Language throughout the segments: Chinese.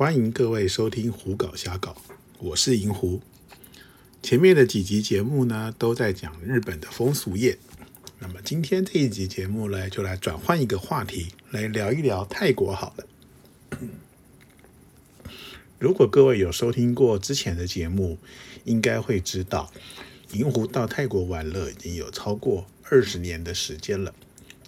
欢迎各位收听《胡搞瞎搞》，我是银狐。前面的几集节目呢，都在讲日本的风俗业。那么今天这一集节目呢，就来转换一个话题，来聊一聊泰国好了。如果各位有收听过之前的节目，应该会知道，银狐到泰国玩乐已经有超过二十年的时间了。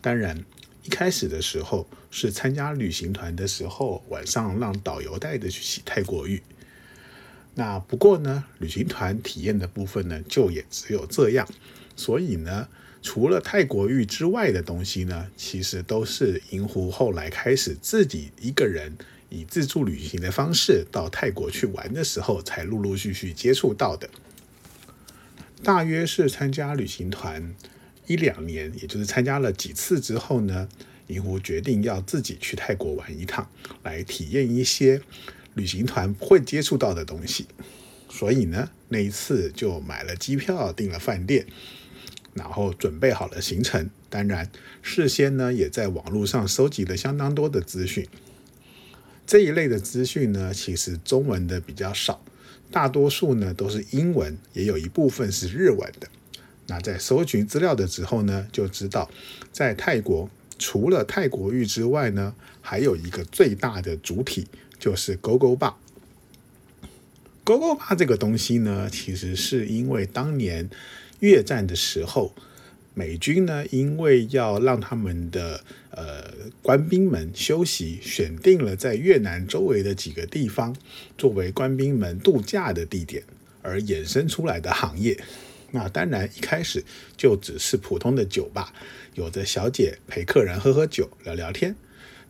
当然，一开始的时候是参加旅行团的时候，晚上让导游带着去洗泰国浴。那不过呢，旅行团体验的部分呢，就也只有这样。所以呢，除了泰国浴之外的东西呢，其实都是银狐后来开始自己一个人以自助旅行的方式到泰国去玩的时候，才陆陆续续接触到的。大约是参加旅行团一两年，也就是参加了几次之后呢，银狐决定要自己去泰国玩一趟，来体验一些。旅行团会接触到的东西，所以呢，那一次就买了机票，订了饭店，然后准备好了行程。当然，事先呢也在网络上收集了相当多的资讯。这一类的资讯呢，其实中文的比较少，大多数呢都是英文，也有一部分是日文的。那在搜寻资料的时候呢，就知道在泰国除了泰国浴之外呢，还有一个最大的主体。就是勾勾坝，勾勾坝这个东西呢，其实是因为当年越战的时候，美军呢因为要让他们的呃官兵们休息，选定了在越南周围的几个地方作为官兵们度假的地点而衍生出来的行业。那当然一开始就只是普通的酒吧，有着小姐陪客人喝喝酒、聊聊天。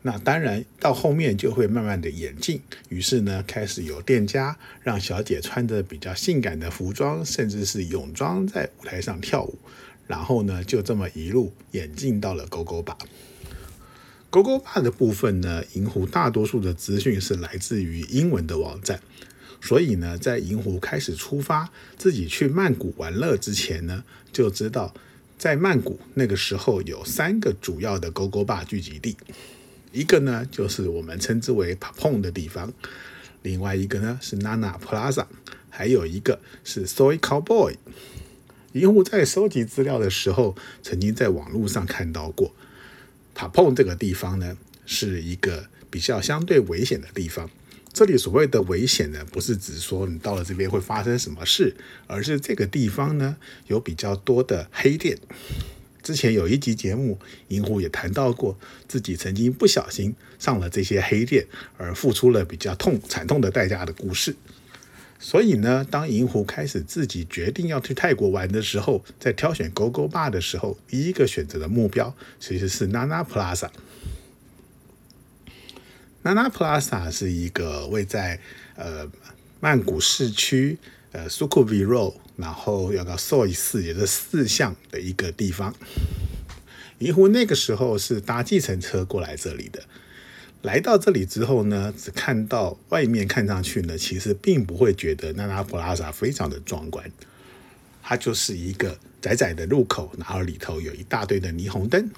那当然，到后面就会慢慢的演进，于是呢，开始有店家让小姐穿着比较性感的服装，甚至是泳装在舞台上跳舞，然后呢，就这么一路演进到了狗狗吧。狗狗吧的部分呢，银湖大多数的资讯是来自于英文的网站，所以呢，在银湖开始出发自己去曼谷玩乐之前呢，就知道在曼谷那个时候有三个主要的勾勾坝聚集地。一个呢，就是我们称之为 p a p o n 的地方；另外一个呢是 Nana Plaza，还有一个是 Soy Cowboy。银狐在收集资料的时候，曾经在网络上看到过 p a p o n 这个地方呢，是一个比较相对危险的地方。这里所谓的危险呢，不是指说你到了这边会发生什么事，而是这个地方呢有比较多的黑店。之前有一集节目，银狐也谈到过自己曾经不小心上了这些黑店，而付出了比较痛惨痛的代价的故事。所以呢，当银狐开始自己决定要去泰国玩的时候，在挑选勾勾坝的时候，第一个选择的目标其实是 Nana Plaza。Nana Plaza 是一个位在呃曼谷市区呃 s u k u v i r o。然后要到 Soy 四，也是四巷的一个地方。银湖那个时候是搭计程车过来这里的。来到这里之后呢，只看到外面看上去呢，其实并不会觉得那拉普拉萨非常的壮观。它就是一个窄窄的路口，然后里头有一大堆的霓虹灯。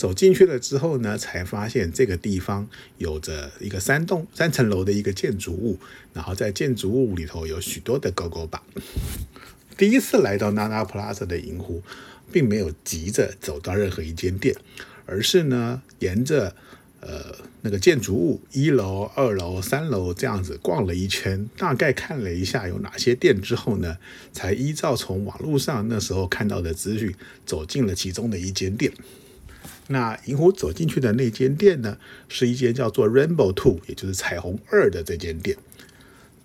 走进去了之后呢，才发现这个地方有着一个三栋三层楼的一个建筑物，然后在建筑物里头有许多的勾勾吧。第一次来到娜娜 Plaza 的银湖，并没有急着走到任何一间店，而是呢沿着呃那个建筑物一楼、二楼、三楼这样子逛了一圈，大概看了一下有哪些店之后呢，才依照从网络上那时候看到的资讯，走进了其中的一间店。那银狐走进去的那间店呢，是一间叫做 Rainbow Two，也就是彩虹二的这间店。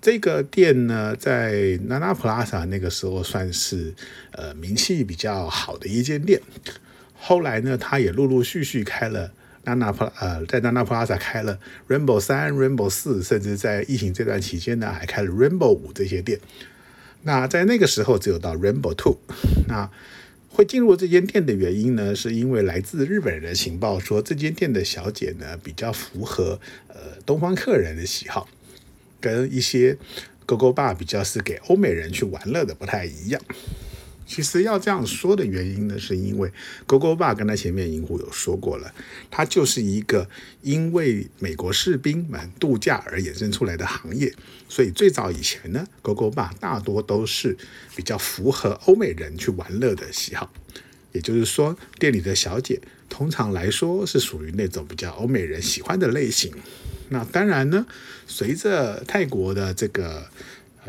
这个店呢，在 Nana Plaza 那个时候算是呃名气比较好的一间店。后来呢，他也陆陆续续开了 Nana Pla 呃，在 Nana Plaza 开了 Rainbow 三、Rainbow 四，甚至在疫情这段期间呢，还开了 Rainbow 五这些店。那在那个时候，只有到 Rainbow Two。那会进入这间店的原因呢，是因为来自日本人的情报说，这间店的小姐呢比较符合呃东方客人的喜好，跟一些勾勾吧比较是给欧美人去玩乐的不太一样。其实要这样说的原因呢，是因为 GoGo Bar 跟他前面银狐有说过了，它就是一个因为美国士兵们度假而衍生出来的行业，所以最早以前呢，GoGo Bar 大多都是比较符合欧美人去玩乐的喜好，也就是说，店里的小姐通常来说是属于那种比较欧美人喜欢的类型。那当然呢，随着泰国的这个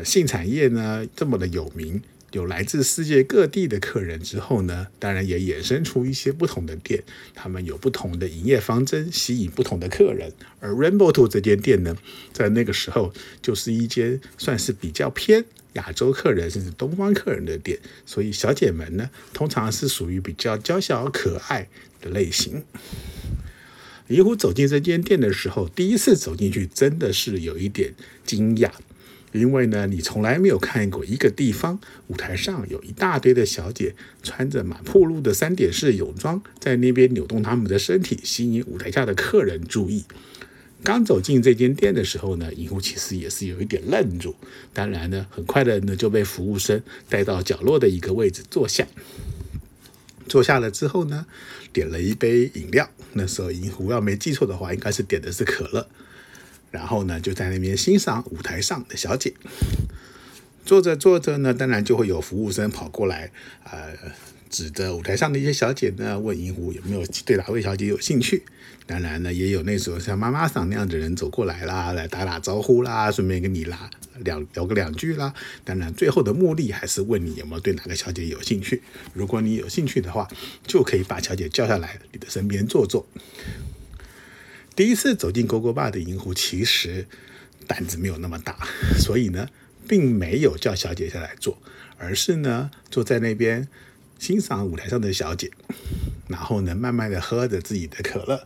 性产业呢这么的有名。有来自世界各地的客人之后呢，当然也衍生出一些不同的店，他们有不同的营业方针，吸引不同的客人。而 Rainbow Two 这间店呢，在那个时候就是一间算是比较偏亚洲客人甚至东方客人的店，所以小姐们呢，通常是属于比较娇小可爱的类型。银狐走进这间店的时候，第一次走进去真的是有一点惊讶。因为呢，你从来没有看过一个地方舞台上有一大堆的小姐穿着满铺路的三点式泳装，在那边扭动她们的身体，吸引舞台下的客人注意。刚走进这间店的时候呢，银狐其实也是有一点愣住。当然呢，很快的呢就被服务生带到角落的一个位置坐下。坐下了之后呢，点了一杯饮料。那时候银狐要没记错的话，应该是点的是可乐。然后呢，就在那边欣赏舞台上的小姐。坐着坐着呢，当然就会有服务生跑过来，呃，指着舞台上的一些小姐呢，问银狐有没有对哪位小姐有兴趣。当然呢，也有那时候像妈妈桑那样的人走过来啦，来打打招呼啦，顺便跟你啦两聊个两句啦。当然，最后的目的还是问你有没有对哪个小姐有兴趣。如果你有兴趣的话，就可以把小姐叫下来你的身边坐坐。第一次走进勾勾坝的银湖，其实胆子没有那么大，所以呢，并没有叫小姐下来坐，而是呢，坐在那边欣赏舞台上的小姐，然后呢，慢慢的喝着自己的可乐。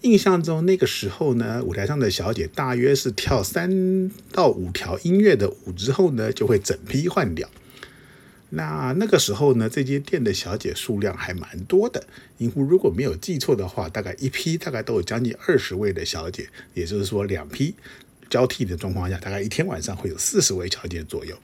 印象中那个时候呢，舞台上的小姐大约是跳三到五条音乐的舞之后呢，就会整批换掉。那那个时候呢，这间店的小姐数量还蛮多的。银狐如果没有记错的话，大概一批大概都有将近二十位的小姐，也就是说两批交替的状况下，大概一天晚上会有四十位小姐左右。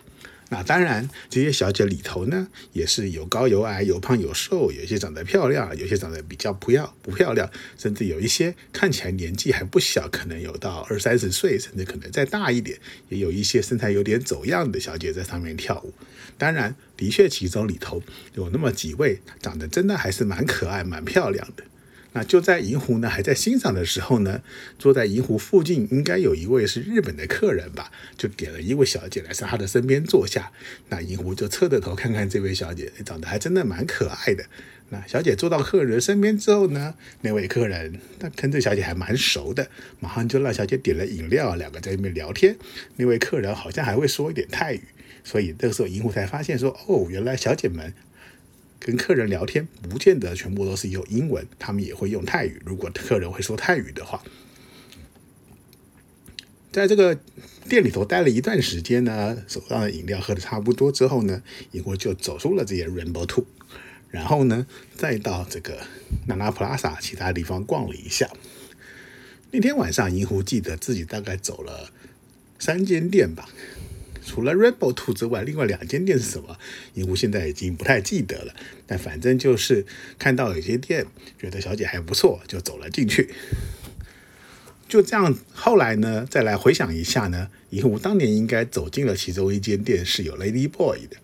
那当然，这些小姐里头呢，也是有高有矮，有胖有瘦，有些长得漂亮，有些长得比较不要不漂亮，甚至有一些看起来年纪还不小，可能有到二三十岁，甚至可能再大一点，也有一些身材有点走样的小姐在上面跳舞。当然，的确其中里头有那么几位长得真的还是蛮可爱、蛮漂亮的。那就在银狐呢还在欣赏的时候呢，坐在银狐附近应该有一位是日本的客人吧，就点了一位小姐来在他的身边坐下。那银狐就侧着头看看这位小姐，长得还真的蛮可爱的。那小姐坐到客人身边之后呢，那位客人他跟这小姐还蛮熟的，马上就让小姐点了饮料，两个在那边聊天。那位客人好像还会说一点泰语，所以这个时候银狐才发现说，哦，原来小姐们。跟客人聊天，不见得全部都是用英文，他们也会用泰语。如果客人会说泰语的话，在这个店里头待了一段时间呢，手上的饮料喝的差不多之后呢，银狐就走出了这些 Rainbow Two，然后呢，再到这个 Nana Plaza 其他地方逛了一下。那天晚上，银狐记得自己大概走了三间店吧。除了 Rainbow Two 之外，另外两间店是什么？银狐现在已经不太记得了。但反正就是看到有些店，觉得小姐还不错，就走了进去。就这样，后来呢，再来回想一下呢，银狐当年应该走进了其中一间店是有 Lady Boy 的，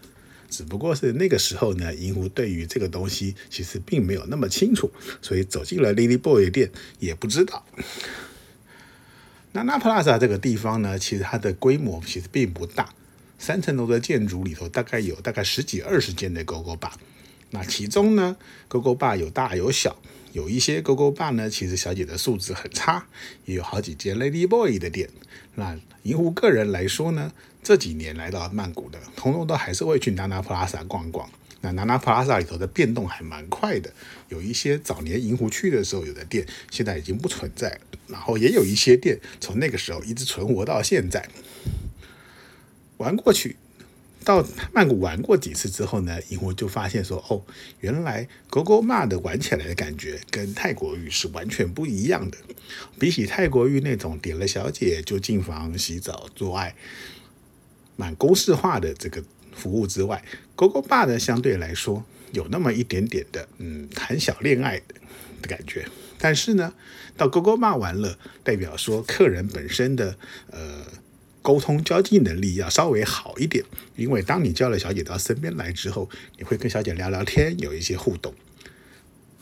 只不过是那个时候呢，银狐对于这个东西其实并没有那么清楚，所以走进了 Lady Boy 的店也不知道。那那 Plaza 这个地方呢，其实它的规模其实并不大，三层楼的建筑里头大概有大概十几二十间的 g o g o Bar。那其中呢 g o g o Bar 有大有小，有一些 g o g o Bar 呢，其实小姐的素质很差，也有好几间 Lady Boy 的店。那银狐个人来说呢，这几年来到曼谷的，通通都还是会去 Nana Plaza 逛逛。那 Nana Plaza 里头的变动还蛮快的，有一些早年银湖去的时候有的店，现在已经不存在了。然后也有一些店从那个时候一直存活到现在。玩过去，到曼谷玩过几次之后呢，银狐就发现说，哦，原来 GoGo 骂的玩起来的感觉跟泰国浴是完全不一样的。比起泰国浴那种点了小姐就进房洗澡做爱，蛮公式化的这个。服务之外，GoGo Bar 呢相对来说有那么一点点的嗯谈小恋爱的感觉。但是呢，到 GoGo Bar 玩了，代表说客人本身的呃沟通交际能力要稍微好一点，因为当你叫了小姐到身边来之后，你会跟小姐聊聊天，有一些互动。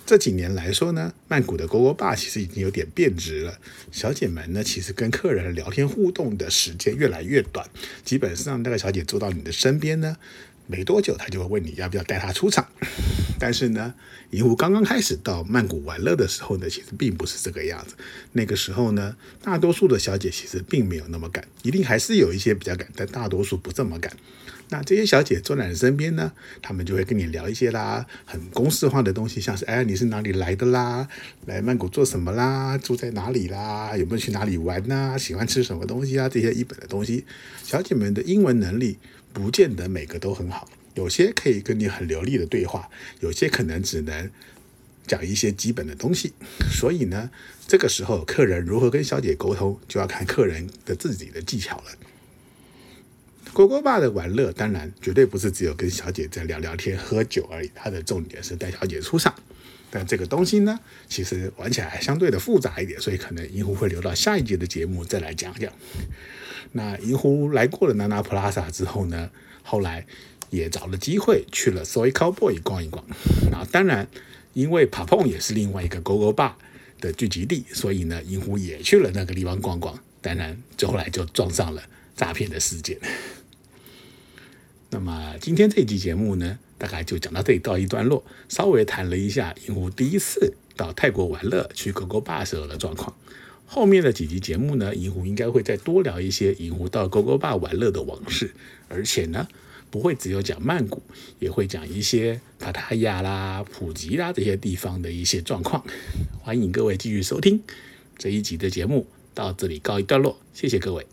这几年来说呢，曼谷的勾勾爸其实已经有点变质了。小姐们呢，其实跟客人聊天互动的时间越来越短，基本上那个小姐坐到你的身边呢，没多久他就会问你要不要带她出场。但是呢，银狐刚刚开始到曼谷玩乐的时候呢，其实并不是这个样子。那个时候呢，大多数的小姐其实并没有那么赶，一定还是有一些比较赶，但大多数不这么赶。那这些小姐坐在你身边呢，她们就会跟你聊一些啦，很公式化的东西，像是哎你是哪里来的啦，来曼谷做什么啦，住在哪里啦，有没有去哪里玩呐，喜欢吃什么东西啊，这些一本的东西。小姐们的英文能力不见得每个都很好，有些可以跟你很流利的对话，有些可能只能讲一些基本的东西。所以呢，这个时候客人如何跟小姐沟通，就要看客人的自己的技巧了。勾勾爸的玩乐，当然绝对不是只有跟小姐在聊聊天、喝酒而已。他的重点是带小姐出场。但这个东西呢，其实玩起来相对的复杂一点，所以可能银狐会留到下一节的节目再来讲讲。那银狐来过了娜娜 Plaza 之后呢，后来也找了机会去了 Soy Cowboy 逛一逛。那当然，因为 Papong 也是另外一个 Go Go Bar 的聚集地，所以呢，银狐也去了那个地方逛逛。当然，就后来就撞上了诈骗的事件。那么今天这期节目呢，大概就讲到这里到一段落，稍微谈了一下银狐第一次到泰国玩乐去狗狗坝时候的状况。后面的几集节目呢，银狐应该会再多聊一些银狐到狗狗坝玩乐的往事，而且呢，不会只有讲曼谷，也会讲一些帕塔亚啦、普吉啦这些地方的一些状况。欢迎各位继续收听这一集的节目，到这里告一段落，谢谢各位。